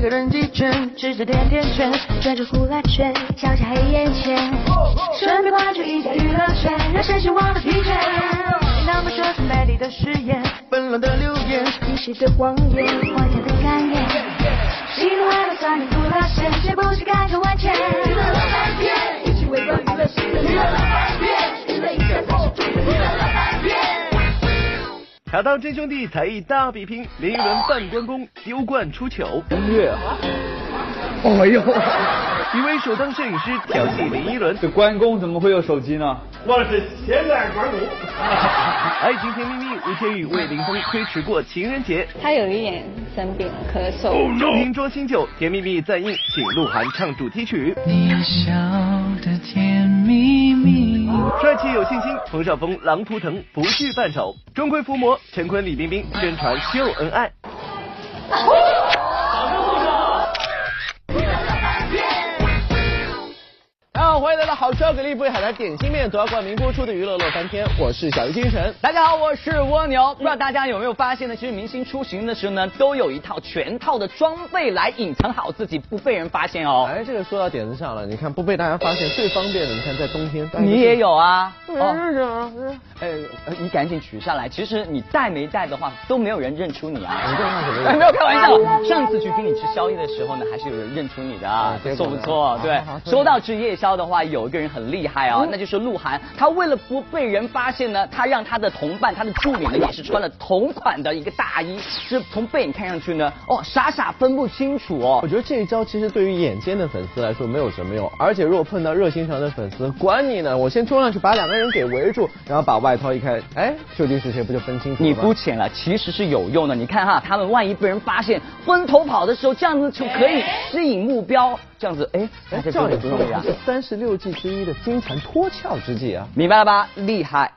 个人几圈，吃着甜甜圈，转着呼啦圈，笑下黑眼圈，顺便关注一下娱乐圈，让身心忘了疲倦。那么说出美丽的誓言，纷乱的流言，一时的谎言，荒唐的感言，喜怒哀乐酸甜苦辣咸，谁不是感受万千？娱乐一起围观娱乐新闻，娱乐天，娱乐一下才是重点。茶道真兄弟才艺大比拼，林依轮半关公丢冠出糗。音乐，哎呦，一位首当摄影师调戏林依轮，这关公怎么会有手机呢？我是现在关公。爱情甜蜜蜜，吴天宇为林峰推迟过情人节。他有一点生病，咳嗽。酒瓶装新酒，甜蜜蜜再映，请鹿晗唱主题曲。你笑的甜蜜蜜。帅气有信心，冯绍峰狼图腾不惧扮丑。钟馗伏魔，陈坤李冰冰宣传秀恩爱。欢迎来到好吃又给力不海苔点心面夺冠名播出的娱乐乐翻天，我是小鱼星辰。大家好，我是蜗牛。不知道大家有没有发现呢？其实明星出行的时候呢，都有一套全套的装备来隐藏好自己，不被人发现哦。哎，这个说到点子上了，你看不被大家发现最方便的，你看在冬天，你也有啊？哦哦，呃，呃你赶紧取下来。其实你带没带的话，都没有人认出你啊。你这话怎么哎没有开玩笑。上次去跟你吃宵夜的时候呢，还是有人认出你的不错不错。对说到吃夜宵的话，有一个人很厉害哦，那就是鹿晗。他为了不被人发现呢，他让他的同伴、他的助理呢，也是穿了同款的一个大衣，是从背影看上去呢，哦，傻傻分不清楚哦我。觉得这一招其实对于眼尖的粉丝来说没有什么用，而且如果碰到热心肠的粉丝，管你呢，我先冲上去把两个人给围住，然后把外套一开，哎，究竟是谁不就分清楚了你肤浅了，其实是有用的。你看哈，他们万一被人发现分头跑的时候，这样子就可以吸引目标，这样子哎，大哎，家照就不容易啊理说这。是三十六计之一的金蝉脱壳之计啊。明白了吧？厉害。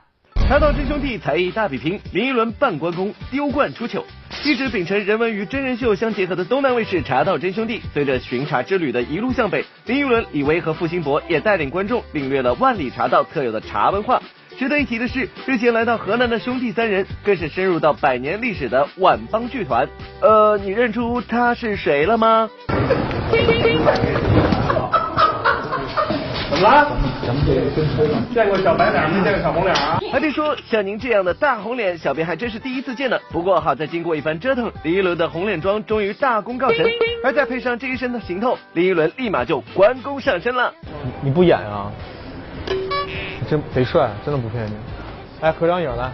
茶道真兄弟才艺大比拼，林依轮半关公丢冠出糗。一直秉承人文与真人秀相结合的东南卫视《茶道真兄弟》，随着巡茶之旅的一路向北，林依轮、李维和付辛博也带领观众领略了万里茶道特有的茶文化。值得一提的是，日前来到河南的兄弟三人，更是深入到百年历史的万邦剧团。呃，你认出他是谁了吗？怎么了？见过小白脸没见过小红脸啊？还别说，像您这样的大红脸，小编还真是第一次见呢。不过好在经过一番折腾，林一伦的红脸妆终于大功告成，而再配上这一身的行头，林一伦立马就关公上身了。你不演啊？真贼帅，真的不骗你。来合张影来。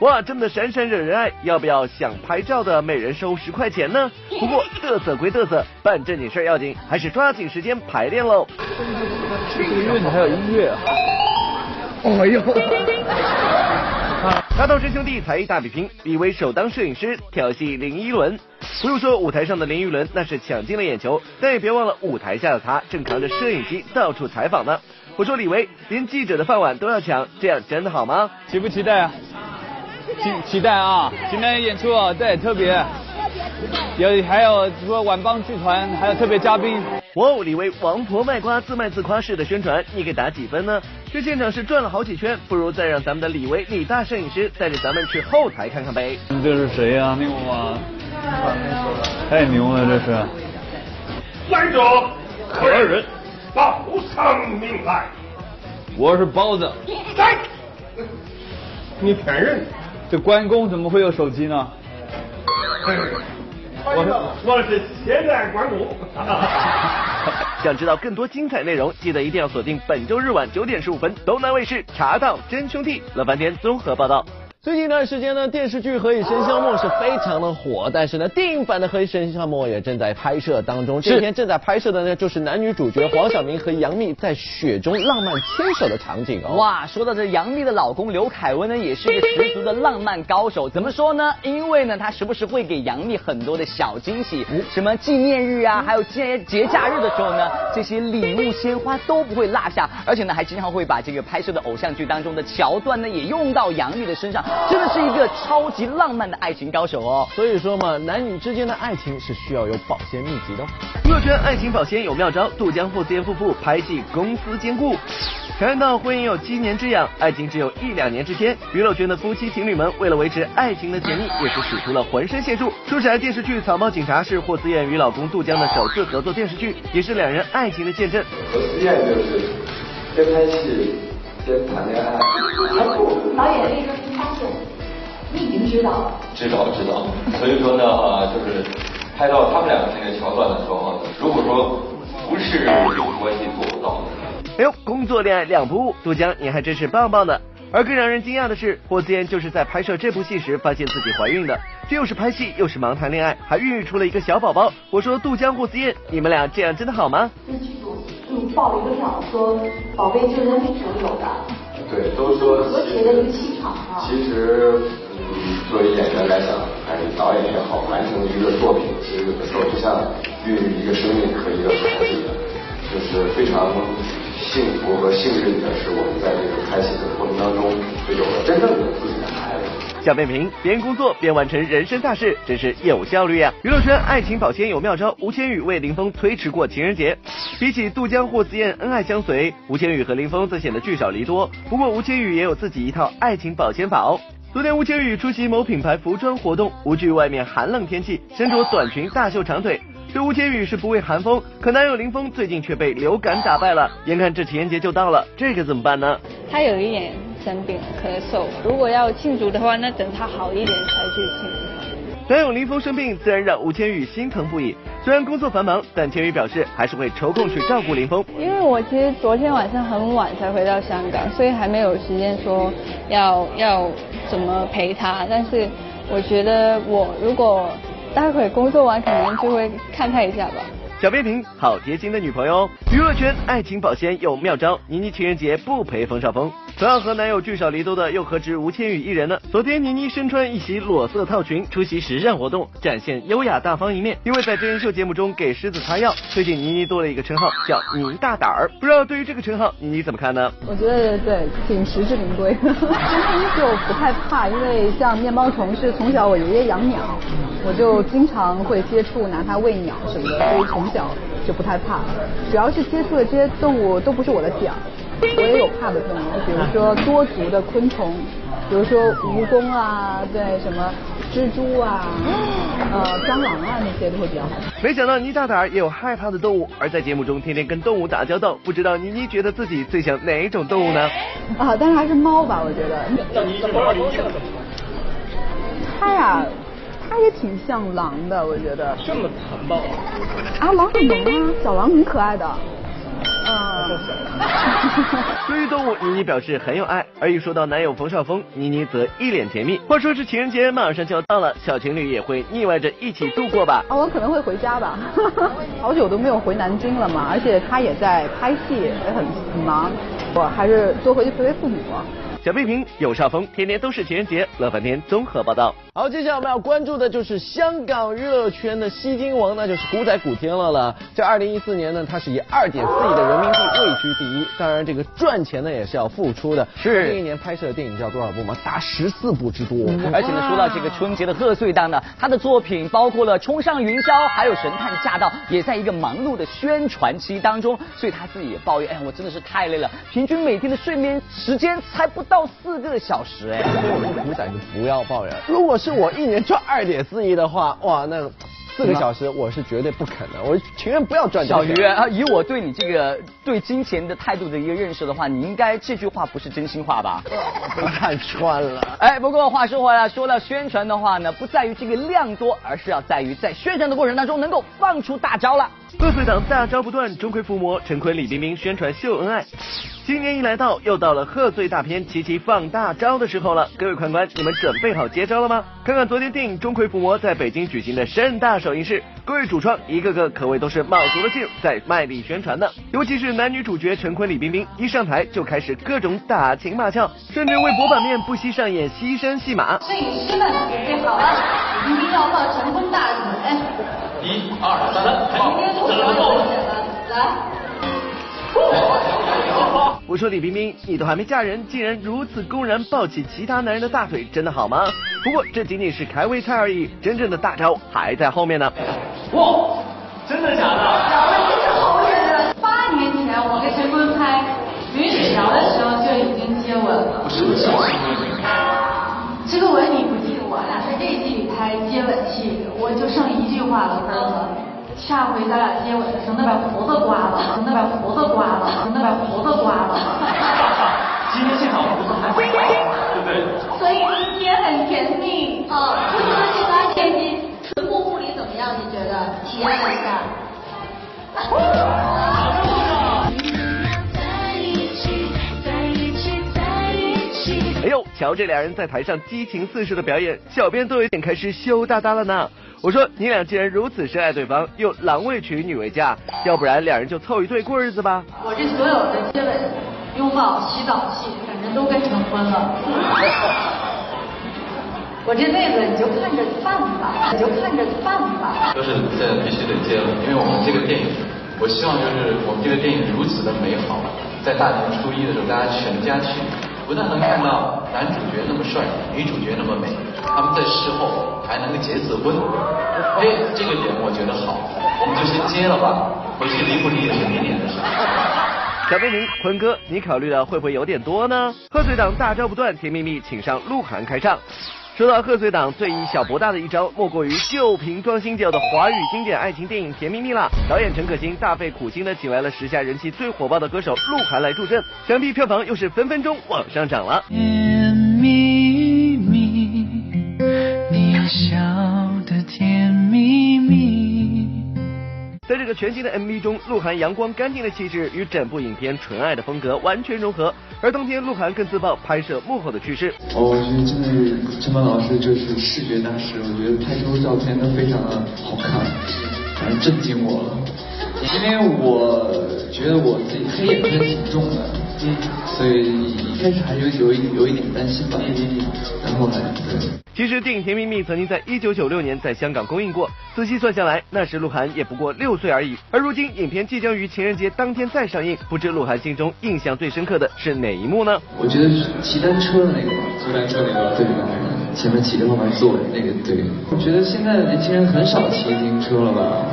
哇，真的闪闪惹人爱，要不要想拍照的每人收十块钱呢？不过 嘚瑟归嘚瑟，办正经事儿要紧，还是抓紧时间排练喽。这个韵还有音乐啊。哎呦，茶道真兄弟才艺大比拼，李维首当摄影师调戏林依轮。不用说，舞台上的林依轮那是抢尽了眼球，但也别忘了舞台下的他正扛着摄影机到处采访呢。我说李维，连记者的饭碗都要抢，这样真的好吗？期不期待啊？期期待啊！今天演出啊，对，特别，有还有除了晚帮剧团，还有特别嘉宾。哇哦，李威王婆卖瓜自卖自夸式的宣传，你给打几分呢？这现场是转了好几圈，不如再让咱们的李威李大摄影师带着咱们去后台看看呗。这是谁呀、那个吗？太牛了，这是。来者何人？报上名来。我是包子。来，你骗人！这关公怎么会有手机呢？我是我是现在关注。想知道更多精彩内容，记得一定要锁定本周日晚九点十五分东南卫视《茶道真兄弟》乐翻天综合报道。最近一段时间呢，电视剧《何以笙箫默》是非常的火，但是呢，电影版的《何以笙箫默》也正在拍摄当中。这天正在拍摄的呢，就是男女主角黄晓明和杨幂在雪中浪漫牵手的场景哦。哇，说到这杨幂的老公刘恺威呢，也是一个十足的浪漫高手。怎么说呢？因为呢，他时不时会给杨幂很多的小惊喜，什么纪念日啊，还有节节假日的时候呢，这些礼物鲜花都不会落下。而且呢，还经常会把这个拍摄的偶像剧当中的桥段呢，也用到杨幂的身上。真的是一个超级浪漫的爱情高手哦。所以说嘛，男女之间的爱情是需要有保鲜秘籍的。娱乐圈爱情保鲜有妙招，杜江霍思燕夫妇拍戏公司兼顾。看到婚姻有七年之痒，爱情只有一两年之间，娱乐圈的夫妻情侣们为了维持爱情的甜蜜，也是使出了浑身解数。说起来，电视剧《草帽警察》是霍思燕与老公杜江的首次合作电视剧，也是两人爱情的见证。霍思燕就是边拍戏边谈恋爱，导演那个发现，你已经知道了。知道知道。所以说呢，就是拍到他们两个那个桥段的时候呢，如果说不是有关系做不到的。哎呦，工作恋爱两不误，杜江你还真是棒棒的。而更让人惊讶的是，霍思燕就是在拍摄这部戏时发现自己怀孕的，这又是拍戏又是忙谈恋爱，还孕育出了一个小宝宝。我说杜江霍思燕，你们俩这样真的好吗？跟剧组就报了一个料，说宝贝就是在你手里有的。对，都说和谐的一个气场啊。其实，嗯，作为演员来讲，还是导演也好，完成一个作品，其实有的时候就像孕育一个生命和一个孩子一样，就是非常。幸福和幸运的是，我们在这个拍戏的过程当中，就有了真正的自己。小变平边工作边完成人生大事，真是有效率呀！娱乐圈爱情保鲜有妙招，吴千语为林峰推迟过情人节。比起杜江、霍思燕恩爱相随，吴千语和林峰则显得聚少离多。不过吴千语也有自己一套爱情保鲜法哦。昨天吴千语出席某品牌服装活动，无惧外面寒冷天气，身着短裙大秀长腿。对吴千语是不畏寒风，可男友林峰最近却被流感打败了。眼看这情人节就到了，这可怎么办呢？他有一点生病咳嗽，如果要庆祝的话，那等他好一点才去庆祝。男友林峰生病，自然让吴千语心疼不已。虽然工作繁忙，但千羽表示还是会抽空去照顾林峰。因为我其实昨天晚上很晚才回到香港，所以还没有时间说要要怎么陪他。但是我觉得我如果。待会工作完可能就会看他一下吧。小变平，好贴心的女朋友。娱乐圈爱情保鲜有妙招，倪妮情人节不陪冯绍峰。同样和男友聚少离多的又何止吴千语一人呢？昨天倪妮身穿一袭裸色套裙出席时尚活动，展现优雅大方一面。因为在真人秀节目中给狮子擦药，最近倪妮多了一个称号，叫倪大胆儿。不知道对于这个称号，倪妮怎么看呢？我觉得对，挺实至名归。就不太怕，因为像面包虫是从小我爷爷养鸟，我就经常会接触拿它喂鸟什么的，所以从。小就不太怕，主要是接触的这些动物都不是我的点儿，我也有怕的动物，比如说多足的昆虫，比如说蜈蚣啊，对什么蜘蛛啊，呃蟑螂啊那些都会比较害怕。没想到倪大胆也有害怕的动物，而在节目中天天跟动物打交道，不知道倪妮觉得自己最像哪一种动物呢？啊，但是还是猫吧，我觉得。那你是猫，你像什么？它呀。它也挺像狼的，我觉得。这么残暴啊！狼很萌啊，小狼很可爱的。对于动物，妮妮表示很有爱，而一说到男友冯绍峰，妮妮则一脸甜蜜。话说是情人节马上就要到了，小情侣也会腻歪着一起度过吧？啊，我可能会回家吧，好久都没有回南京了嘛，而且他也在拍戏，也很很忙，我还是多回去陪陪父母。小碧萍、有少峰，天天都是情人节，乐翻天综合报道。好，接下来我们要关注的就是香港娱乐圈的吸金王，那就是古仔古天乐了。这二零一四年呢，他是以二点四亿的人民币位居第一。当然，这个赚钱呢也是要付出的。是。这一年拍摄的电影叫多少部吗？达十四部之多。而且呢，说到这个春节的贺岁档呢，他的作品包括了《冲上云霄》，还有《神探驾到》，也在一个忙碌的宣传期当中。所以他自己也抱怨，哎，我真的是太累了，平均每天的睡眠时间才不到四个小时。哎，我们古仔就不要抱怨。如果是我一年赚二点四亿的话，哇，那四个小时我是绝对不可能，我情愿不要赚。小鱼啊，以我对你这个对金钱的态度的一个认识的话，你应该这句话不是真心话吧？被看穿了。哎，不过话说回来，说到宣传的话呢，不在于这个量多，而是要在于在宣传的过程当中能够放出大招了。贺岁档大招不断，钟馗伏魔，陈坤李冰冰宣传秀恩爱。新年一来到，又到了贺岁大片齐齐放大招的时候了。各位看官，你们准备好接招了吗？看看昨天电影《钟馗伏魔》在北京举行的盛大首映式，各位主创一个个可谓都是卯足了劲在卖力宣传呢。尤其是男女主角陈坤、李冰冰一上台就开始各种打情骂俏，甚至为博版面不惜上演牺牲戏码。摄影师们准备好了，李冰冰要抱陈坤大腿。一二三，今天不是完整的，来。我说李冰冰，你都还没嫁人，竟然如此公然抱起其他男人的大腿，真的好吗？不过这仅仅是开胃菜而已，真正的大招还在后面呢。哇，真的假的？聊了真是好远了。八年前我跟陈坤拍《云水桥》的时候就已经接吻了。这个吻你不记得我俩在这一季里拍接吻戏，我就剩一句话了，哥哥。下回咱俩接吻的时候，那把胡子刮了，那把胡子刮了，那把胡子刮了。今天现场胡子还很高，对不对？所以今天很甜蜜。啊，不知道这把点心唇部护理怎么样？你觉得？体验一下。瞧这俩人在台上激情四射的表演，小编都有点开始羞答答了呢。我说你俩既然如此深爱对方，又郎为娶女为嫁，要不然两人就凑一对过日子吧。我这所有的接吻、拥抱、洗澡戏，反正都跟成婚了。我这辈子你就看着办吧，你就看着办吧。就是这必须得接了，因为我们这个电影，我希望就是我们这个电影如此的美好，在大年初一的时候，大家全家去，不但能看到男主角那么帅，女主角那么美，他们在事后还能够结次婚，哎，这个点我觉得好，我们就先接了吧，回去离不离也是明年的事。小贝明，坤哥，你考虑的会不会有点多呢？贺岁档大招不断，甜蜜蜜请上鹿晗开唱。说到贺岁档最以小博大的一招，莫过于旧瓶装新酒的华语经典爱情电影《甜蜜蜜》了。导演陈可辛大费苦心的请来了时下人气最火爆的歌手鹿晗来助阵，想必票房又是分分钟往上涨了。甜蜜蜜，你想在这个全新的 MV 中，鹿晗阳光干净的气质与整部影片纯爱的风格完全融合。而当天，鹿晗更自曝拍摄幕后的趣事。哦，我觉得真的是陈凡老师就是视觉大师，我觉得拍出照片都非常的好看，反正震惊我了。因为我觉得我自己黑眼圈挺重的，嗯，所以一开始还有有一有一点担心吧，然后呢，对。其实电影《甜蜜蜜》曾经在一九九六年在香港公映过，仔细算下来，那时鹿晗也不过六岁而已。而如今影片即将于情人节当天再上映，不知鹿晗心中印象最深刻的是哪一幕呢？我觉得是骑单车的那个吧，骑单车那个，对，前面骑着后面坐那个，对。我觉得现在的年轻人很少骑自行车了吧，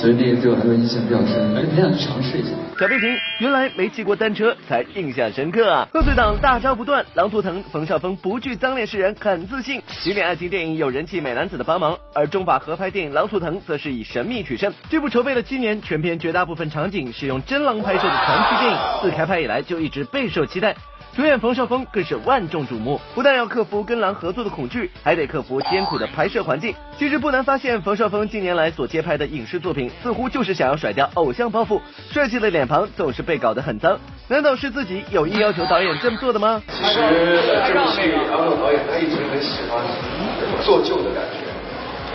所以那个对我来说印象比较深，而且很想去尝试一下。小贝婷原来没骑过单车才印象深刻啊！贺岁档大招不断，狼图腾冯绍峰不惧脏脸世人，很自信。经典爱情电影有人气美男子的帮忙，而中法合拍电影《狼图腾》则是以神秘取胜。这部筹备了七年，全片绝大部分场景是用真狼拍摄的传奇电影，自开拍以来就一直备受期待。主演冯绍峰更是万众瞩目，不但要克服跟狼合作的恐惧，还得克服艰苦的拍摄环境。其实不难发现，冯绍峰近年来所接拍的影视作品，似乎就是想要甩掉偶像包袱，帅气的脸庞总是被搞得很脏。难道是自己有意要求导演这么做的吗？其实这部戏，杨总导演他一直很喜欢做旧的感觉，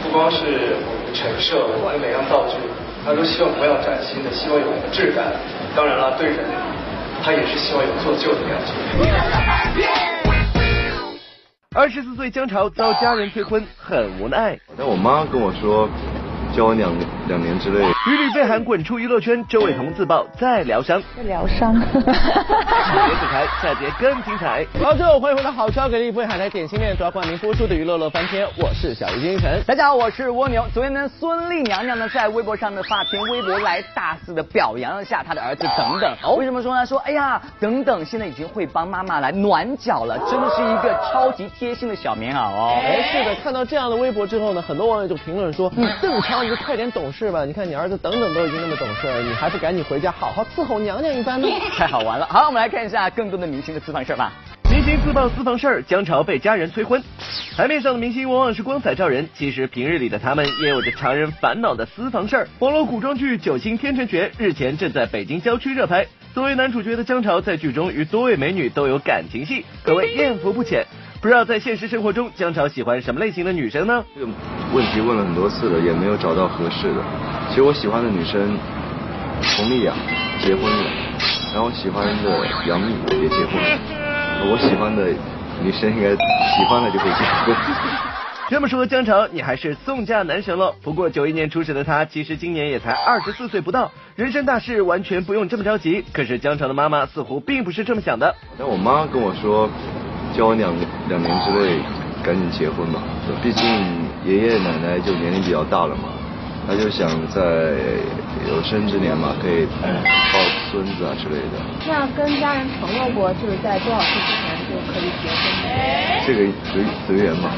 不光是我们陈设，我们每样道具，他都希望不要崭新的，希望有质感。当然了，对人。他也是希望有做旧的感觉。二十四岁江潮遭家人催婚，很无奈。但我妈跟我说，交往两两年之内。屡屡被喊滚出娱乐圈，周伟彤自曝在疗伤。在疗伤。别走开，下节更精彩。好，最后欢迎回到好超给力不会海苔点心面，主要冠名播出的娱乐乐翻天，我是小鱼金晨。大家好，我是蜗牛。昨天呢，孙俪娘娘呢在微博上的发篇微博来大肆的表扬了下她的儿子等等。为什么说呢？说哎呀，等等现在已经会帮妈妈来暖脚了，真的是一个超级贴心的小棉袄哦。哎，是的，看到这样的微博之后呢，很多网友就评论说，嗯邓超你就快点懂事吧，你看你儿子等等都已经那么懂事了，你还不赶紧回家好好伺候娘娘一番呢？太好玩了。好，我们来看一下更多的明星的私房事儿吧。明星自曝私房事儿，姜潮被家人催婚。台面上的明星往往是光彩照人，其实平日里的他们也有着常人烦恼的私房事儿。网络古装剧《九星天辰诀》日前正在北京郊区热拍，作为男主角的姜潮在剧中与多位美女都有感情戏，可谓艳福不浅。不知道在现实生活中，姜潮喜欢什么类型的女生呢？这个问题问了很多次了，也没有找到合适的。其实我喜欢的女生，佟丽娅结婚了，然后我喜欢的杨幂也结婚了，我喜欢的女生应该喜欢了就会结婚。这么说，姜潮你还是送嫁男神了。不过九一年出生的他，其实今年也才二十四岁不到，人生大事完全不用这么着急。可是姜潮的妈妈似乎并不是这么想的。但我妈跟我说，交往两两年之内赶紧结婚吧，毕竟爷爷奶奶就年龄比较大了嘛，他就想在有生之年嘛，可以抱孙子啊之类的。那跟家人承诺过，就是在多少岁之前就可以结婚吗？这个随随缘嘛。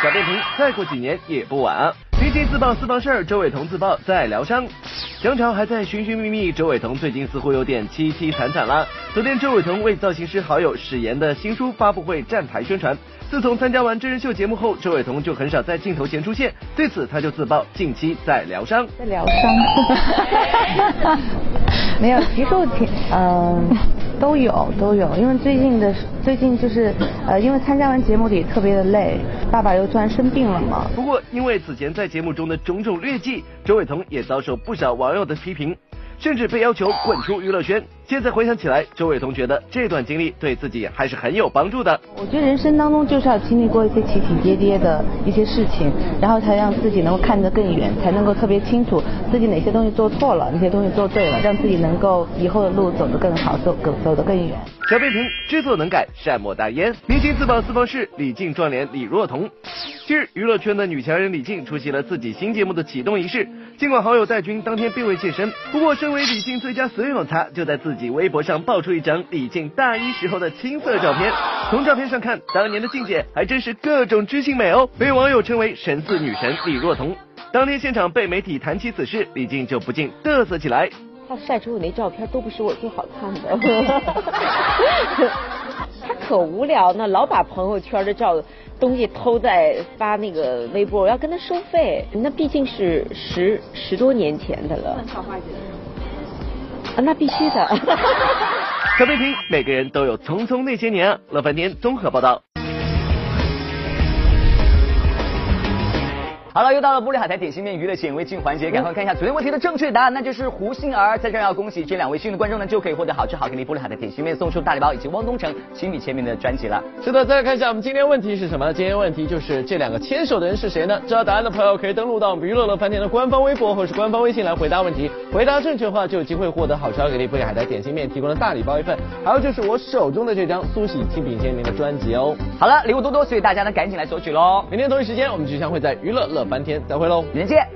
小电瓶，再过几年也不晚。明星自曝私房事儿，周伟彤自曝在疗伤，姜潮还在寻寻觅觅，周伟彤最近似乎有点凄凄惨惨了。昨天，周伟彤为造型师好友史岩的新书发布会站台宣传。自从参加完真人秀节目后，周伟彤就很少在镜头前出现，对此他就自曝近期在疗伤。在疗伤。没有，其实我挺嗯。都有都有，因为最近的最近就是呃，因为参加完节目里特别的累，爸爸又突然生病了嘛。不过因为此前在节目中的种种劣迹，周韦彤也遭受不少网友的批评。甚至被要求滚出娱乐圈。现在回想起来，周伟彤觉得这段经历对自己还是很有帮助的。我觉得人生当中就是要经历过一些起起跌跌的一些事情，然后才让自己能够看得更远，才能够特别清楚自己哪些东西做错了，哪些东西做对了，让自己能够以后的路走得更好，走更走得更远。小变平知错能改，善莫大焉。明星自曝私房事，李静撞脸李若彤。近日，娱乐圈的女强人李静出席了自己新节目的启动仪式。尽管好友戴军当天并未现身，不过身为李静最佳损友的他，就在自己微博上爆出一张李静大一时候的青涩照片。从照片上看，当年的静姐还真是各种知性美哦，被网友称为神似女神李若彤。当天现场被媒体谈起此事，李静就不禁嘚瑟起来。他晒出的那照片都不是我最好看的，他可无聊呢，老把朋友圈的照东西偷在发那个微博，我要跟他收费，那毕竟是十十多年前的了。算花姐那必须的。小北平，每个人都有匆匆那些年啊。乐翻天综合报道。好了，又到了玻璃海苔点心面娱乐显微镜环节，赶快看一下昨天问题的正确答案，那就是胡杏儿。在这要恭喜这两位幸运的观众呢，就可以获得好吃好给力玻璃海苔点心面送出大礼包以及汪东城亲笔签名的专辑了。是的，再来看一下我们今天问题是什么？今天问题就是这两个牵手的人是谁呢？知道答案的朋友可以登录到我们娱乐乐饭店的官方微博或是官方微信来回答问题。回答正确的话就有机会获得好吃好给力玻璃海苔点心面提供的大礼包一份，还有就是我手中的这张苏喜亲笔签名的专辑哦。好了，礼物多多，所以大家呢赶紧来索取喽。明天同一时间我们就将会在娱乐乐翻天再会喽。明天见